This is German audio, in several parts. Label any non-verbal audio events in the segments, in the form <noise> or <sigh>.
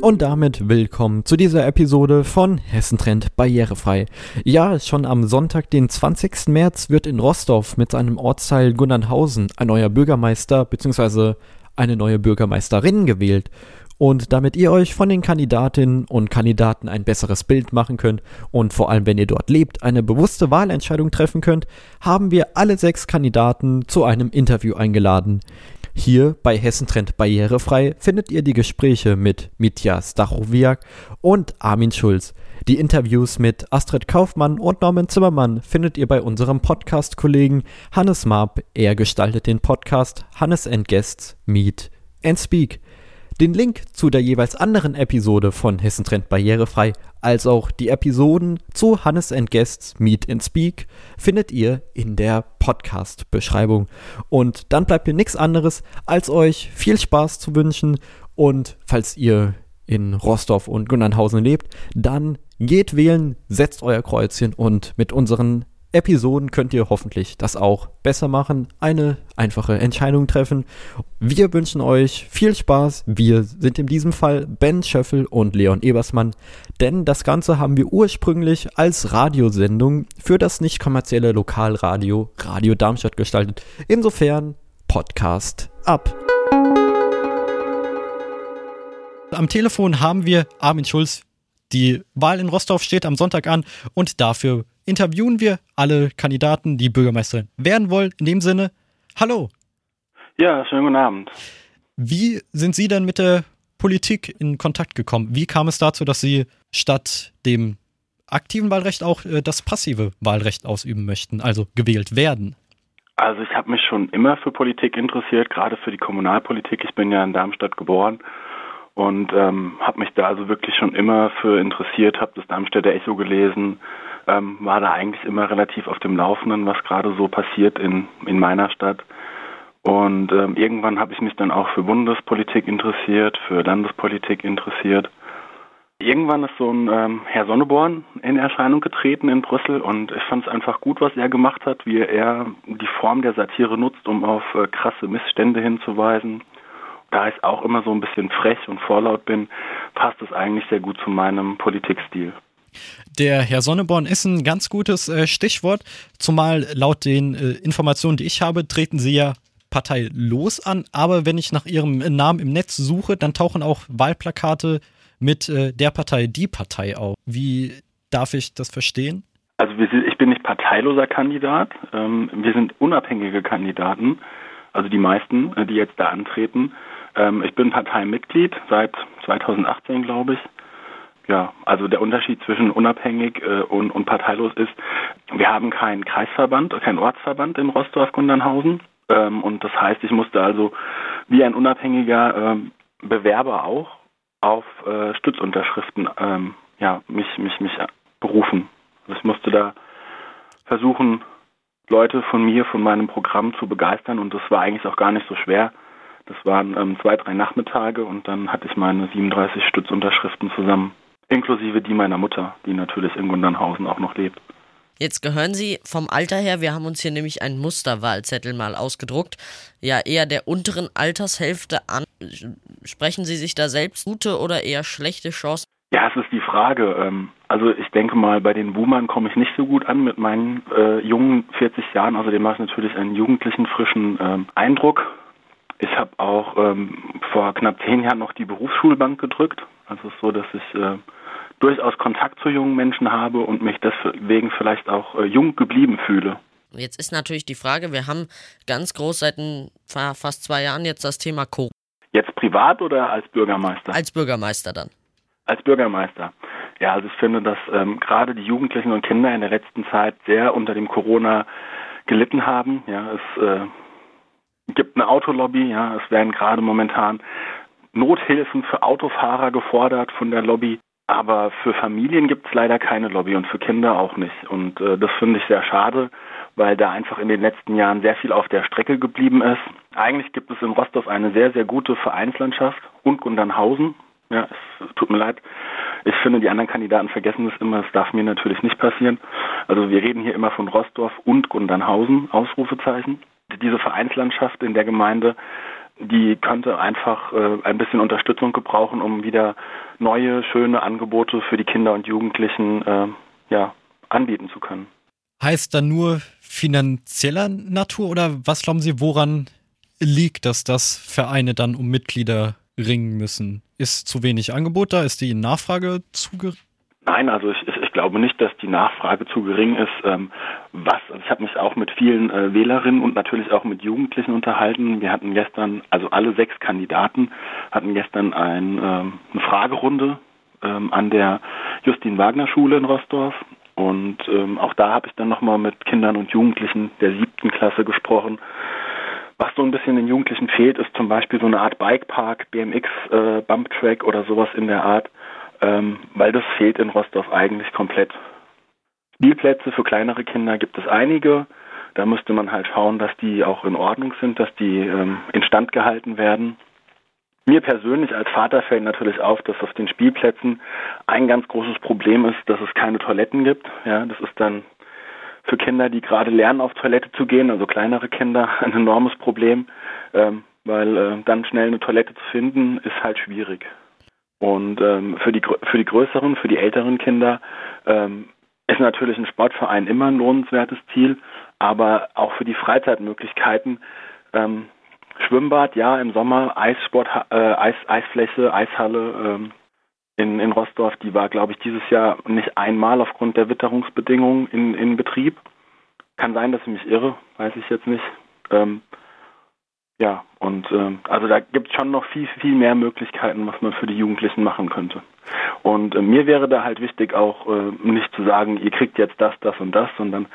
Und damit willkommen zu dieser Episode von Hessentrend Barrierefrei. Ja, schon am Sonntag, den 20. März, wird in Rostorf mit seinem Ortsteil Gunnernhausen ein neuer Bürgermeister bzw. eine neue Bürgermeisterin gewählt. Und damit ihr euch von den Kandidatinnen und Kandidaten ein besseres Bild machen könnt und vor allem, wenn ihr dort lebt, eine bewusste Wahlentscheidung treffen könnt, haben wir alle sechs Kandidaten zu einem Interview eingeladen. Hier bei Hessentrend Barrierefrei findet ihr die Gespräche mit Mitja Stachowiak und Armin Schulz. Die Interviews mit Astrid Kaufmann und Norman Zimmermann findet ihr bei unserem Podcast-Kollegen Hannes Marp. Er gestaltet den Podcast Hannes and Guests Meet and Speak. Den Link zu der jeweils anderen Episode von Hessentrend Barrierefrei, als auch die Episoden zu Hannes and Guests Meet and Speak findet ihr in der Podcast-Beschreibung. Und dann bleibt mir nichts anderes, als euch viel Spaß zu wünschen. Und falls ihr in Rostorf und Gunnernhausen lebt, dann geht wählen, setzt euer Kreuzchen und mit unseren Episoden könnt ihr hoffentlich das auch besser machen, eine einfache Entscheidung treffen. Wir wünschen euch viel Spaß. Wir sind in diesem Fall Ben Schöffel und Leon Ebersmann, denn das Ganze haben wir ursprünglich als Radiosendung für das nicht kommerzielle Lokalradio Radio Darmstadt gestaltet. Insofern Podcast ab. Am Telefon haben wir Armin Schulz. Die Wahl in Rostov steht am Sonntag an und dafür interviewen wir alle Kandidaten, die Bürgermeisterin werden wollen. In dem Sinne, hallo. Ja, schönen guten Abend. Wie sind Sie denn mit der Politik in Kontakt gekommen? Wie kam es dazu, dass Sie statt dem aktiven Wahlrecht auch äh, das passive Wahlrecht ausüben möchten, also gewählt werden? Also ich habe mich schon immer für Politik interessiert, gerade für die Kommunalpolitik. Ich bin ja in Darmstadt geboren und ähm, habe mich da also wirklich schon immer für interessiert, habe das Darmstädter Echo gelesen, ähm, war da eigentlich immer relativ auf dem Laufenden, was gerade so passiert in, in meiner Stadt. Und ähm, irgendwann habe ich mich dann auch für Bundespolitik interessiert, für Landespolitik interessiert. Irgendwann ist so ein ähm, Herr Sonneborn in Erscheinung getreten in Brüssel und ich fand es einfach gut, was er gemacht hat, wie er die Form der Satire nutzt, um auf äh, krasse Missstände hinzuweisen. Da ich auch immer so ein bisschen frech und vorlaut bin, passt es eigentlich sehr gut zu meinem Politikstil. Der Herr Sonneborn ist ein ganz gutes äh, Stichwort, zumal laut den äh, Informationen, die ich habe, treten Sie ja parteilos an, aber wenn ich nach Ihrem Namen im Netz suche, dann tauchen auch Wahlplakate mit äh, der Partei, die Partei auf. Wie darf ich das verstehen? Also ich bin nicht parteiloser Kandidat, ähm, wir sind unabhängige Kandidaten, also die meisten, äh, die jetzt da antreten. Ähm, ich bin Parteimitglied seit 2018, glaube ich. Ja, also der Unterschied zwischen unabhängig äh, und, und parteilos ist, wir haben keinen Kreisverband, keinen Ortsverband in Rossdorf-Gundernhausen. Ähm, und das heißt, ich musste also wie ein unabhängiger ähm, Bewerber auch auf äh, Stützunterschriften ähm, ja, mich, mich, mich berufen. Also ich musste da versuchen, Leute von mir, von meinem Programm zu begeistern und das war eigentlich auch gar nicht so schwer. Das waren ähm, zwei, drei Nachmittage und dann hatte ich meine 37 Stützunterschriften zusammen inklusive die meiner Mutter, die natürlich in Gundernhausen auch noch lebt. Jetzt gehören Sie vom Alter her, wir haben uns hier nämlich einen Musterwahlzettel mal ausgedruckt, ja eher der unteren Altershälfte an. Sprechen Sie sich da selbst gute oder eher schlechte Chancen? Ja, es ist die Frage. Ähm, also ich denke mal, bei den Boomern komme ich nicht so gut an mit meinen äh, jungen 40 Jahren. Außerdem mache ich natürlich einen jugendlichen, frischen ähm, Eindruck. Ich habe auch ähm, vor knapp zehn Jahren noch die Berufsschulbank gedrückt. Also es ist so, dass ich äh, durchaus Kontakt zu jungen Menschen habe und mich deswegen vielleicht auch äh, jung geblieben fühle. Jetzt ist natürlich die Frage, wir haben ganz groß seit fast zwei Jahren jetzt das Thema Corona. Jetzt privat oder als Bürgermeister? Als Bürgermeister dann. Als Bürgermeister. Ja, also ich finde, dass ähm, gerade die Jugendlichen und Kinder in der letzten Zeit sehr unter dem Corona gelitten haben. Ja, es äh, gibt eine Autolobby, ja, es werden gerade momentan Nothilfen für Autofahrer gefordert von der Lobby. Aber für Familien gibt es leider keine Lobby und für Kinder auch nicht. Und äh, das finde ich sehr schade, weil da einfach in den letzten Jahren sehr viel auf der Strecke geblieben ist. Eigentlich gibt es in Rostov eine sehr, sehr gute Vereinslandschaft und Gundernhausen. Ja, es tut mir leid. Ich finde, die anderen Kandidaten vergessen das immer. Das darf mir natürlich nicht passieren. Also wir reden hier immer von Rostorf und Gundernhausen, Ausrufezeichen. Diese Vereinslandschaft in der Gemeinde die könnte einfach äh, ein bisschen Unterstützung gebrauchen, um wieder neue, schöne Angebote für die Kinder und Jugendlichen äh, ja, anbieten zu können. Heißt dann nur finanzieller Natur oder was glauben Sie, woran liegt, dass das Vereine dann um Mitglieder ringen müssen? Ist zu wenig Angebot da? Ist die Nachfrage zu gering? Nein, also ich, ich, glaube nicht, dass die Nachfrage zu gering ist. Ähm, was, also ich habe mich auch mit vielen äh, Wählerinnen und natürlich auch mit Jugendlichen unterhalten. Wir hatten gestern, also alle sechs Kandidaten hatten gestern ein, ähm, eine Fragerunde ähm, an der Justin Wagner Schule in Rostorf. Und ähm, auch da habe ich dann nochmal mit Kindern und Jugendlichen der siebten Klasse gesprochen. Was so ein bisschen den Jugendlichen fehlt, ist zum Beispiel so eine Art Bikepark, BMX, äh, Bumptrack oder sowas in der Art ähm, weil das fehlt in Rostov eigentlich komplett. Spielplätze für kleinere Kinder gibt es einige. Da müsste man halt schauen, dass die auch in Ordnung sind, dass die ähm, instand gehalten werden. Mir persönlich als Vater fällt natürlich auf, dass auf den Spielplätzen ein ganz großes Problem ist, dass es keine Toiletten gibt. Ja, das ist dann für Kinder, die gerade lernen, auf Toilette zu gehen, also kleinere Kinder, <laughs> ein enormes Problem, ähm, weil äh, dann schnell eine Toilette zu finden, ist halt schwierig. Und ähm, für die für die größeren, für die älteren Kinder ähm, ist natürlich ein Sportverein immer ein lohnenswertes Ziel, aber auch für die Freizeitmöglichkeiten ähm, Schwimmbad, ja, im Sommer, Eissport, äh, Eis, Eisfläche, Eishalle ähm, in, in Rostorf, die war, glaube ich, dieses Jahr nicht einmal aufgrund der Witterungsbedingungen in, in Betrieb. Kann sein, dass ich mich irre, weiß ich jetzt nicht. Ähm, ja, und äh, also da gibt es schon noch viel, viel mehr Möglichkeiten, was man für die Jugendlichen machen könnte. Und äh, mir wäre da halt wichtig auch äh, nicht zu sagen, ihr kriegt jetzt das, das und das, sondern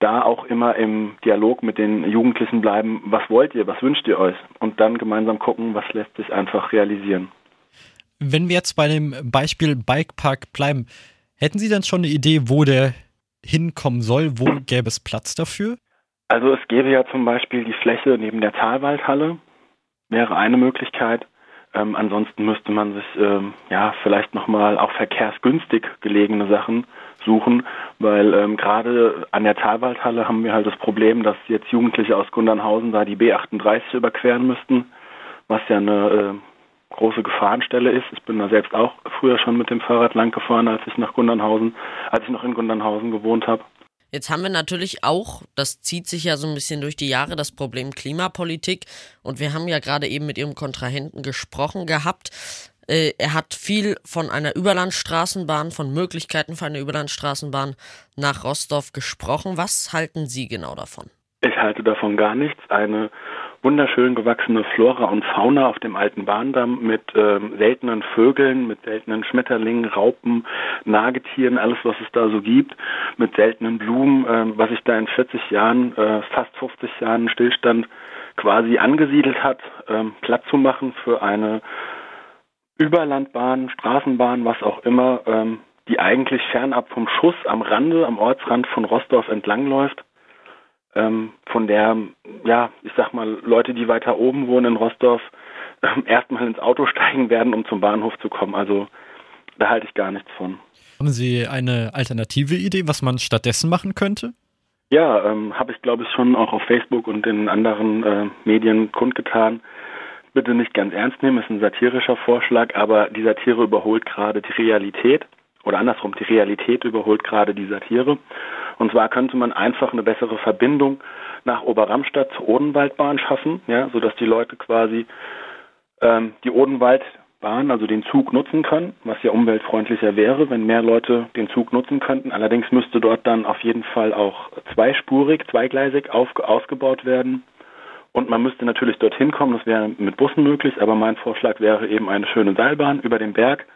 da auch immer im Dialog mit den Jugendlichen bleiben, was wollt ihr, was wünscht ihr euch? Und dann gemeinsam gucken, was lässt sich einfach realisieren. Wenn wir jetzt bei dem Beispiel Bikepark bleiben, hätten Sie dann schon eine Idee, wo der hinkommen soll? Wo gäbe es Platz dafür? Also es gäbe ja zum Beispiel die Fläche neben der Zahlwaldhalle, wäre eine Möglichkeit. Ähm, ansonsten müsste man sich ähm, ja vielleicht nochmal auch verkehrsgünstig gelegene Sachen suchen, weil ähm, gerade an der Zahlwaldhalle haben wir halt das Problem, dass jetzt Jugendliche aus Gundernhausen da die B38 überqueren müssten, was ja eine äh, große Gefahrenstelle ist. Ich bin da selbst auch früher schon mit dem Fahrrad lang gefahren, als ich nach Gundernhausen, als ich noch in Gundernhausen gewohnt habe. Jetzt haben wir natürlich auch, das zieht sich ja so ein bisschen durch die Jahre, das Problem Klimapolitik. Und wir haben ja gerade eben mit Ihrem Kontrahenten gesprochen gehabt. Äh, er hat viel von einer Überlandstraßenbahn, von Möglichkeiten für eine Überlandstraßenbahn nach Rostov gesprochen. Was halten Sie genau davon? Ich halte davon gar nichts. Eine wunderschön gewachsene Flora und Fauna auf dem alten Bahndamm mit ähm, seltenen Vögeln, mit seltenen Schmetterlingen, Raupen, Nagetieren, alles was es da so gibt, mit seltenen Blumen, ähm, was sich da in 40 Jahren, äh, fast 50 Jahren Stillstand quasi angesiedelt hat, ähm, platt zu machen für eine Überlandbahn, Straßenbahn, was auch immer, ähm, die eigentlich fernab vom Schuss am Rande, am Ortsrand von Rostorf entlangläuft ähm, von der, ja, ich sag mal, Leute, die weiter oben wohnen in Rostorf, ähm, <laughs> erstmal ins Auto steigen werden, um zum Bahnhof zu kommen. Also da halte ich gar nichts von. Haben Sie eine alternative Idee, was man stattdessen machen könnte? Ja, ähm, habe ich glaube ich schon auch auf Facebook und in anderen äh, Medien kundgetan. Bitte nicht ganz ernst nehmen, ist ein satirischer Vorschlag, aber die Satire überholt gerade die Realität oder andersrum, die Realität überholt gerade die Satire. Und zwar könnte man einfach eine bessere Verbindung nach Oberramstadt zur Odenwaldbahn schaffen, ja, sodass die Leute quasi ähm, die Odenwaldbahn, also den Zug nutzen können, was ja umweltfreundlicher wäre, wenn mehr Leute den Zug nutzen könnten. Allerdings müsste dort dann auf jeden Fall auch zweispurig, zweigleisig auf, ausgebaut werden. Und man müsste natürlich dorthin kommen, das wäre mit Bussen möglich, aber mein Vorschlag wäre eben eine schöne Seilbahn über den Berg,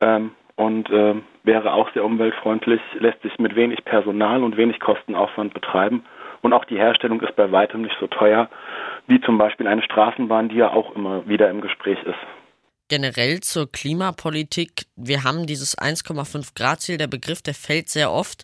ähm, und äh, wäre auch sehr umweltfreundlich, lässt sich mit wenig Personal und wenig Kostenaufwand betreiben. Und auch die Herstellung ist bei weitem nicht so teuer wie zum Beispiel eine Straßenbahn, die ja auch immer wieder im Gespräch ist. Generell zur Klimapolitik. Wir haben dieses 1,5 Grad Ziel. Der Begriff, der fällt sehr oft.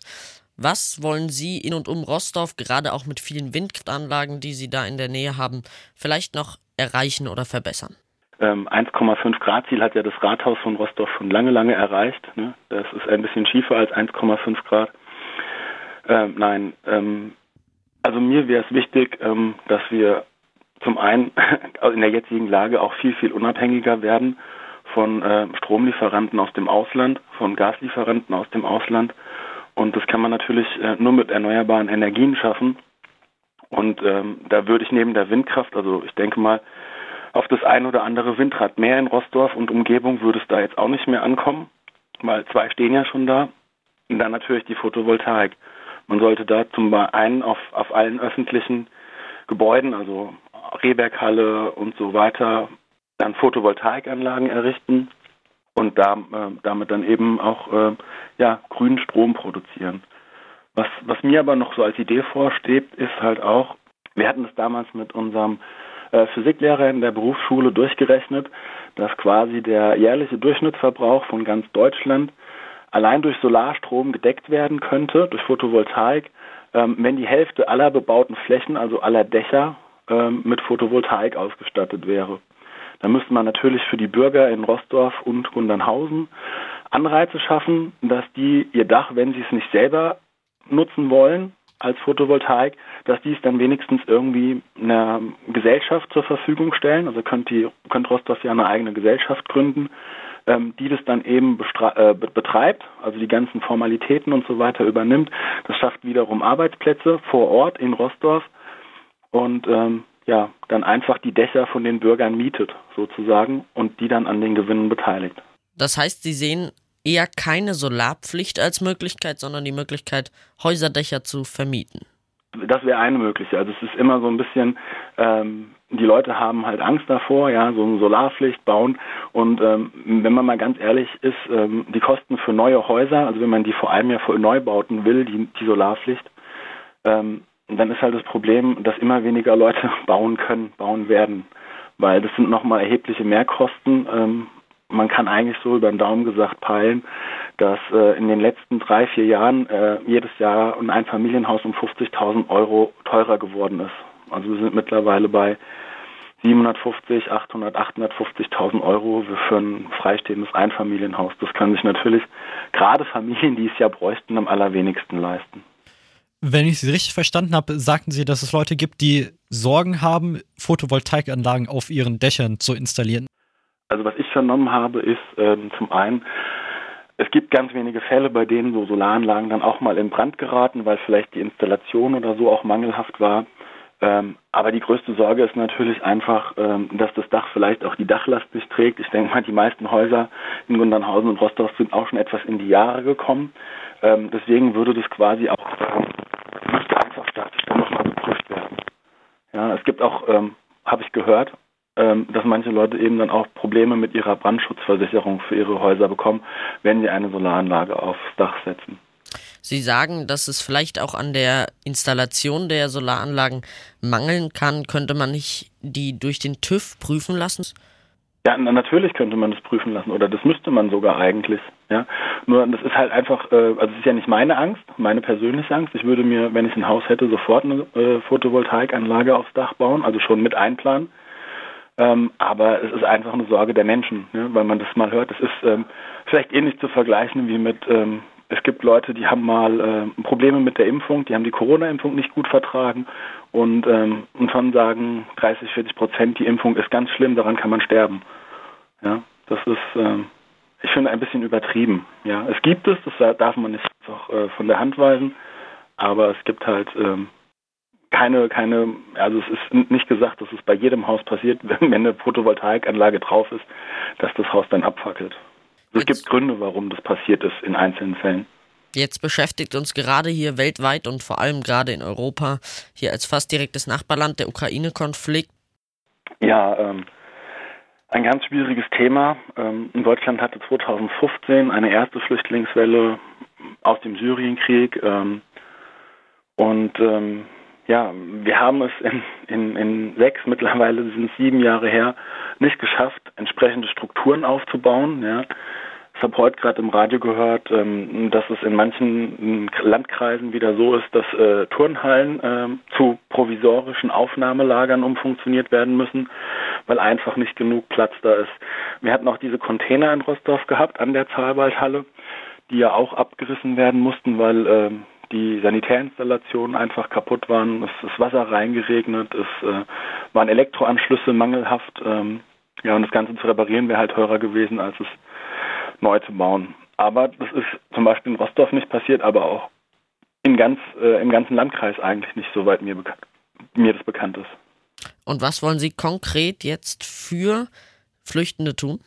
Was wollen Sie in und um Rostov, gerade auch mit vielen Windkraftanlagen, die Sie da in der Nähe haben, vielleicht noch erreichen oder verbessern? 1,5 ähm, Grad Ziel hat ja das Rathaus von Rostock schon lange, lange erreicht. Ne? Das ist ein bisschen schiefer als 1,5 Grad. Ähm, nein, ähm, also mir wäre es wichtig, ähm, dass wir zum einen <laughs> in der jetzigen Lage auch viel, viel unabhängiger werden von äh, Stromlieferanten aus dem Ausland, von Gaslieferanten aus dem Ausland. Und das kann man natürlich äh, nur mit erneuerbaren Energien schaffen. Und ähm, da würde ich neben der Windkraft, also ich denke mal, auf das ein oder andere Windrad mehr in Rossdorf und Umgebung würde es da jetzt auch nicht mehr ankommen, weil zwei stehen ja schon da. Und dann natürlich die Photovoltaik. Man sollte da zum einen auf, auf allen öffentlichen Gebäuden, also Rehberghalle und so weiter, dann Photovoltaikanlagen errichten und da, äh, damit dann eben auch äh, ja, grünen Strom produzieren. Was, was mir aber noch so als Idee vorsteht, ist halt auch, wir hatten es damals mit unserem äh, Physiklehrer in der Berufsschule durchgerechnet, dass quasi der jährliche Durchschnittsverbrauch von ganz Deutschland allein durch Solarstrom gedeckt werden könnte, durch Photovoltaik, ähm, wenn die Hälfte aller bebauten Flächen, also aller Dächer, ähm, mit Photovoltaik ausgestattet wäre. Da müsste man natürlich für die Bürger in Rossdorf und Gundernhausen Anreize schaffen, dass die ihr Dach, wenn sie es nicht selber nutzen wollen als Photovoltaik, dass die es dann wenigstens irgendwie einer Gesellschaft zur Verfügung stellen. Also könnt die, könnt Rossdorf ja eine eigene Gesellschaft gründen, ähm, die das dann eben äh, betreibt, also die ganzen Formalitäten und so weiter übernimmt. Das schafft wiederum Arbeitsplätze vor Ort in Rossdorf und ähm, ja, dann einfach die Dächer von den Bürgern mietet, sozusagen, und die dann an den Gewinnen beteiligt. Das heißt, Sie sehen eher keine Solarpflicht als Möglichkeit, sondern die Möglichkeit, Häuserdächer zu vermieten. Das wäre eine Möglichkeit. Also es ist immer so ein bisschen, ähm, die Leute haben halt Angst davor, ja, so eine Solarpflicht bauen. Und ähm, wenn man mal ganz ehrlich ist, ähm, die Kosten für neue Häuser, also wenn man die vor allem ja für Neubauten will, die, die Solarpflicht, ähm, dann ist halt das Problem, dass immer weniger Leute <laughs> bauen können, bauen werden. Weil das sind nochmal erhebliche Mehrkosten. Man kann eigentlich so über den Daumen gesagt peilen, dass äh, in den letzten drei, vier Jahren äh, jedes Jahr ein Einfamilienhaus um 50.000 Euro teurer geworden ist. Also wir sind mittlerweile bei 750, 800, 850.000 Euro für ein freistehendes Einfamilienhaus. Das können sich natürlich gerade Familien, die es ja bräuchten, am allerwenigsten leisten. Wenn ich Sie richtig verstanden habe, sagten Sie, dass es Leute gibt, die Sorgen haben, Photovoltaikanlagen auf ihren Dächern zu installieren. Also was ich vernommen habe, ist ähm, zum einen, es gibt ganz wenige Fälle, bei denen so Solaranlagen dann auch mal in Brand geraten, weil vielleicht die Installation oder so auch mangelhaft war. Ähm, aber die größte Sorge ist natürlich einfach, ähm, dass das Dach vielleicht auch die Dachlast nicht trägt. Ich denke mal, die meisten Häuser in Gundernhausen und Rostorf sind auch schon etwas in die Jahre gekommen. Ähm, deswegen würde das quasi auch ähm, müsste einfach statisch dann nochmal geprüft werden. Ja, es gibt auch, ähm, habe ich gehört, dass manche Leute eben dann auch Probleme mit ihrer Brandschutzversicherung für ihre Häuser bekommen, wenn sie eine Solaranlage aufs Dach setzen. Sie sagen, dass es vielleicht auch an der Installation der Solaranlagen mangeln kann. Könnte man nicht die durch den TÜV prüfen lassen? Ja, natürlich könnte man das prüfen lassen oder das müsste man sogar eigentlich. Ja, nur das ist halt einfach, äh, also es ist ja nicht meine Angst, meine persönliche Angst. Ich würde mir, wenn ich ein Haus hätte, sofort eine äh, Photovoltaikanlage aufs Dach bauen, also schon mit einplanen. Ähm, aber es ist einfach eine Sorge der Menschen, ne? weil man das mal hört. Es ist ähm, vielleicht ähnlich zu vergleichen wie mit ähm, es gibt Leute, die haben mal äh, Probleme mit der Impfung, die haben die Corona-Impfung nicht gut vertragen und, ähm, und schon sagen 30, 40 Prozent, die Impfung ist ganz schlimm, daran kann man sterben. Ja, das ist, ähm, ich finde, ein bisschen übertrieben. Ja, es gibt es, das darf man nicht einfach äh, von der Hand weisen, aber es gibt halt ähm, keine, keine, also es ist nicht gesagt, dass es bei jedem Haus passiert, <laughs> wenn eine Photovoltaikanlage drauf ist, dass das Haus dann abfackelt. Es gibt Gründe, warum das passiert ist in einzelnen Fällen. Jetzt beschäftigt uns gerade hier weltweit und vor allem gerade in Europa, hier als fast direktes Nachbarland, der Ukraine-Konflikt. Ja, ähm, ein ganz schwieriges Thema. Ähm, in Deutschland hatte 2015 eine erste Flüchtlingswelle aus dem Syrienkrieg. Ähm, und ähm, ja, wir haben es in, in, in sechs, mittlerweile sind es sieben Jahre her, nicht geschafft, entsprechende Strukturen aufzubauen. Ja. Ich habe heute gerade im Radio gehört, ähm, dass es in manchen Landkreisen wieder so ist, dass äh, Turnhallen äh, zu provisorischen Aufnahmelagern umfunktioniert werden müssen, weil einfach nicht genug Platz da ist. Wir hatten auch diese Container in Rostorf gehabt an der Zahlwaldhalle, die ja auch abgerissen werden mussten, weil die Sanitärinstallationen einfach kaputt waren. Es ist Wasser reingeregnet, es äh, waren Elektroanschlüsse mangelhaft. Ähm, ja, und das Ganze zu reparieren wäre halt teurer gewesen, als es neu zu bauen. Aber das ist zum Beispiel in Rostorf nicht passiert, aber auch in ganz, äh, im ganzen Landkreis eigentlich nicht, soweit mir, mir das bekannt ist. Und was wollen Sie konkret jetzt für Flüchtende tun?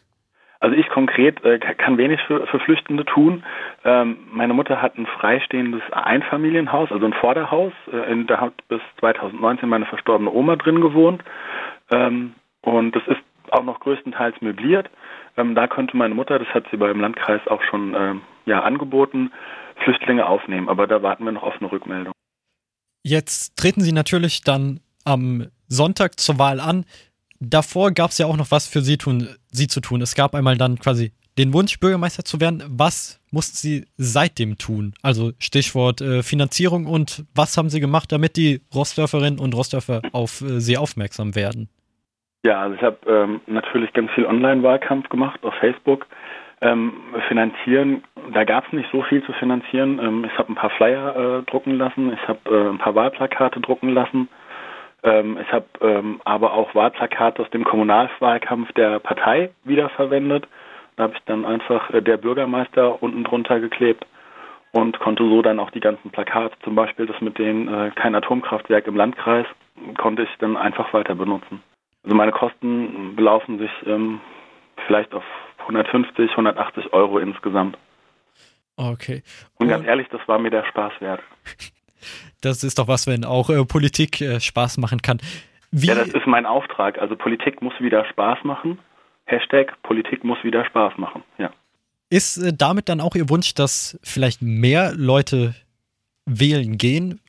Also ich konkret äh, kann wenig für, für Flüchtende tun. Ähm, meine Mutter hat ein freistehendes Einfamilienhaus, also ein Vorderhaus. Äh, in, da hat bis 2019 meine verstorbene Oma drin gewohnt. Ähm, und das ist auch noch größtenteils möbliert. Ähm, da könnte meine Mutter, das hat sie beim Landkreis auch schon ähm, ja, angeboten, Flüchtlinge aufnehmen. Aber da warten wir noch auf eine Rückmeldung. Jetzt treten Sie natürlich dann am Sonntag zur Wahl an davor gab es ja auch noch was für sie, tun, sie zu tun. Es gab einmal dann quasi den Wunsch, Bürgermeister zu werden. Was mussten sie seitdem tun? Also Stichwort äh, Finanzierung und was haben sie gemacht, damit die Rostdörferinnen und Rostdörfer auf äh, sie aufmerksam werden? Ja, also ich habe ähm, natürlich ganz viel Online-Wahlkampf gemacht auf Facebook. Ähm, finanzieren, da gab es nicht so viel zu finanzieren. Ähm, ich habe ein paar Flyer äh, drucken lassen, ich habe äh, ein paar Wahlplakate drucken lassen. Ähm, ich habe ähm, aber auch Wahlplakate aus dem Kommunalwahlkampf der Partei wiederverwendet. Da habe ich dann einfach äh, der Bürgermeister unten drunter geklebt und konnte so dann auch die ganzen Plakate, zum Beispiel das mit dem äh, kein Atomkraftwerk im Landkreis, konnte ich dann einfach weiter benutzen. Also meine Kosten belaufen sich ähm, vielleicht auf 150, 180 Euro insgesamt. Okay. Und, und ganz ehrlich, das war mir der Spaß wert. <laughs> Das ist doch was, wenn auch äh, Politik äh, Spaß machen kann. Wie ja, das ist mein Auftrag. Also Politik muss wieder Spaß machen. Hashtag Politik muss wieder Spaß machen. Ja. Ist äh, damit dann auch Ihr Wunsch, dass vielleicht mehr Leute wählen gehen?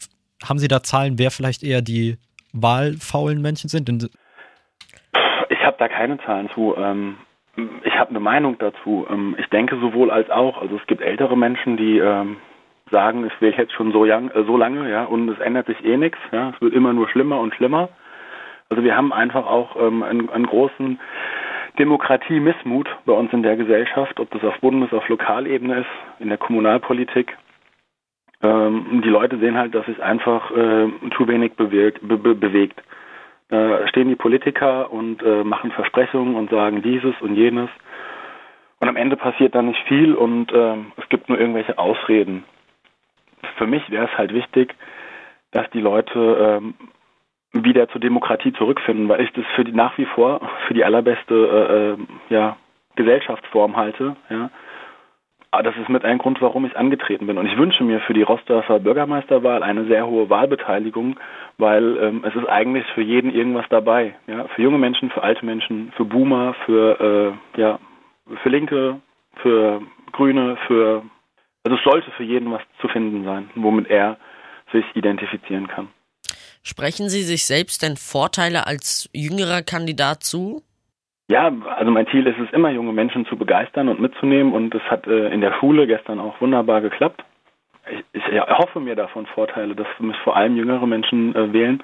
Haben Sie da Zahlen, wer vielleicht eher die wahlfaulen Menschen sind? Ich habe da keine Zahlen zu. Ähm, ich habe eine Meinung dazu. Ähm, ich denke sowohl als auch. Also es gibt ältere Menschen, die ähm, sagen, es will jetzt schon so, young, äh, so lange, ja, und es ändert sich eh nichts, ja, es wird immer nur schlimmer und schlimmer. Also wir haben einfach auch ähm, einen, einen großen Demokratie-Missmut bei uns in der Gesellschaft, ob das auf Bundes-, auf Lokalebene ist, in der Kommunalpolitik. Ähm, die Leute sehen halt, dass sich einfach äh, zu wenig bewegt. Be be bewegt. Da stehen die Politiker und äh, machen Versprechungen und sagen dieses und jenes. Und am Ende passiert dann nicht viel und äh, es gibt nur irgendwelche Ausreden für mich wäre es halt wichtig, dass die Leute ähm, wieder zur Demokratie zurückfinden, weil ich das für die nach wie vor für die allerbeste äh, äh, ja, Gesellschaftsform halte. Ja. Aber das ist mit ein Grund, warum ich angetreten bin. Und ich wünsche mir für die Rostorfer Bürgermeisterwahl eine sehr hohe Wahlbeteiligung, weil ähm, es ist eigentlich für jeden irgendwas dabei. Ja. Für junge Menschen, für alte Menschen, für Boomer, für, äh, ja, für Linke, für Grüne, für also es sollte für jeden was zu finden sein, womit er sich identifizieren kann. Sprechen Sie sich selbst denn Vorteile als jüngerer Kandidat zu? Ja, also mein Ziel ist es immer, junge Menschen zu begeistern und mitzunehmen und es hat äh, in der Schule gestern auch wunderbar geklappt. Ich, ich hoffe mir davon Vorteile, dass mich vor allem jüngere Menschen äh, wählen,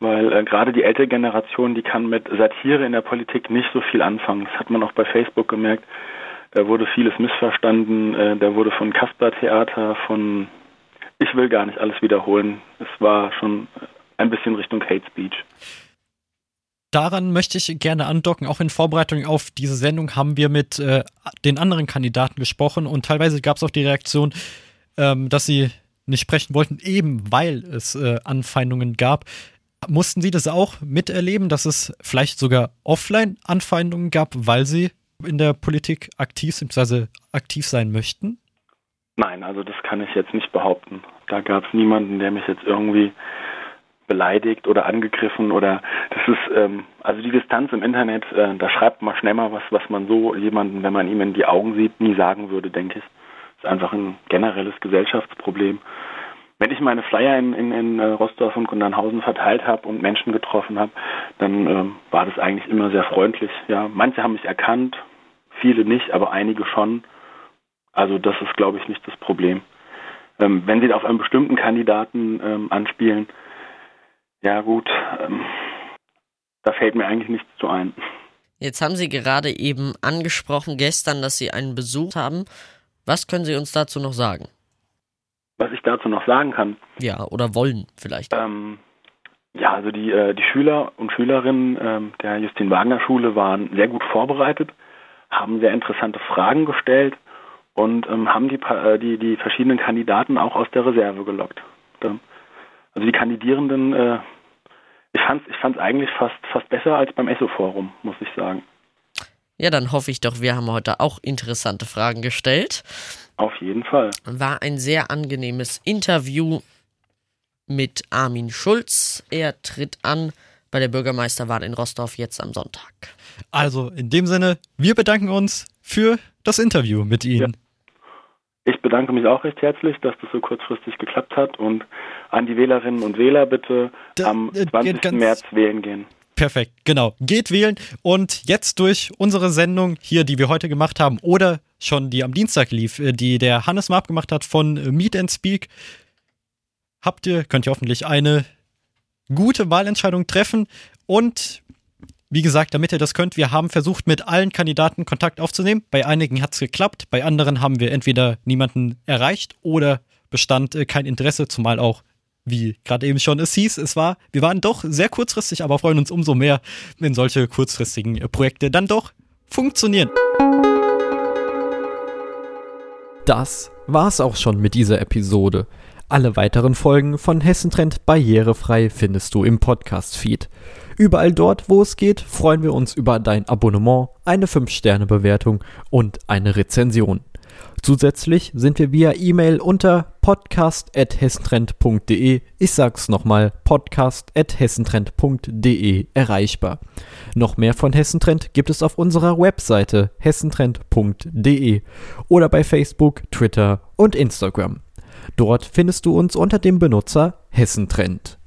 weil äh, gerade die ältere Generation, die kann mit Satire in der Politik nicht so viel anfangen. Das hat man auch bei Facebook gemerkt. Da wurde vieles missverstanden. Äh, da wurde von Kasper-Theater, von ich will gar nicht alles wiederholen. Es war schon ein bisschen Richtung Hate Speech. Daran möchte ich gerne andocken. Auch in Vorbereitung auf diese Sendung haben wir mit äh, den anderen Kandidaten gesprochen und teilweise gab es auch die Reaktion, ähm, dass sie nicht sprechen wollten, eben weil es äh, Anfeindungen gab. Mussten Sie das auch miterleben, dass es vielleicht sogar offline Anfeindungen gab, weil Sie in der Politik aktiv sind, bzw. aktiv sein möchten? Nein, also das kann ich jetzt nicht behaupten. Da gab es niemanden, der mich jetzt irgendwie beleidigt oder angegriffen oder das ist ähm, also die Distanz im Internet, äh, da schreibt man schnell mal was, was man so jemanden, wenn man ihm in die Augen sieht, nie sagen würde, denke ich. Das ist einfach ein generelles Gesellschaftsproblem. Wenn ich meine Flyer in, in, in äh, Rostorf und Gundernhausen verteilt habe und Menschen getroffen habe, dann ähm, war das eigentlich immer sehr freundlich. Ja, manche haben mich erkannt, viele nicht, aber einige schon. Also das ist, glaube ich, nicht das Problem. Ähm, wenn Sie auf einen bestimmten Kandidaten ähm, anspielen, ja gut, ähm, da fällt mir eigentlich nichts zu ein. Jetzt haben Sie gerade eben angesprochen gestern, dass Sie einen Besuch haben. Was können Sie uns dazu noch sagen? Was ich dazu noch sagen kann. Ja, oder wollen vielleicht. Ähm, ja, also die, äh, die Schüler und Schülerinnen ähm, der Justin Wagner Schule waren sehr gut vorbereitet, haben sehr interessante Fragen gestellt und ähm, haben die, äh, die, die verschiedenen Kandidaten auch aus der Reserve gelockt. Also die Kandidierenden, äh, ich fand es ich fand's eigentlich fast, fast besser als beim ESSO-Forum, muss ich sagen. Ja, dann hoffe ich doch, wir haben heute auch interessante Fragen gestellt. Auf jeden Fall. War ein sehr angenehmes Interview mit Armin Schulz. Er tritt an bei der Bürgermeisterwahl in Rostorf jetzt am Sonntag. Also in dem Sinne, wir bedanken uns für das Interview mit Ihnen. Ja. Ich bedanke mich auch recht herzlich, dass das so kurzfristig geklappt hat und an die Wählerinnen und Wähler bitte da, am 20. Äh, März wählen gehen. Perfekt, genau. Geht wählen und jetzt durch unsere Sendung hier, die wir heute gemacht haben oder schon die am Dienstag lief, äh, die der Hannes Marp gemacht hat von Meet and Speak, habt ihr, könnt ihr hoffentlich eine gute Wahlentscheidung treffen und wie gesagt, damit ihr das könnt, wir haben versucht, mit allen Kandidaten Kontakt aufzunehmen. Bei einigen hat es geklappt, bei anderen haben wir entweder niemanden erreicht oder bestand äh, kein Interesse, zumal auch, wie gerade eben schon es hieß, es war, wir waren doch sehr kurzfristig, aber freuen uns umso mehr, wenn solche kurzfristigen Projekte dann doch funktionieren. Das war's auch schon mit dieser Episode. Alle weiteren Folgen von Hessentrend barrierefrei findest du im Podcast-Feed. Überall dort, wo es geht, freuen wir uns über dein Abonnement, eine 5-Sterne-Bewertung und eine Rezension. Zusätzlich sind wir via E-Mail unter podcast.hessentrend.de, ich sag's nochmal, podcast.hessentrend.de erreichbar. Noch mehr von Hessentrend gibt es auf unserer Webseite hessentrend.de oder bei Facebook, Twitter und Instagram. Dort findest du uns unter dem Benutzer Hessentrend.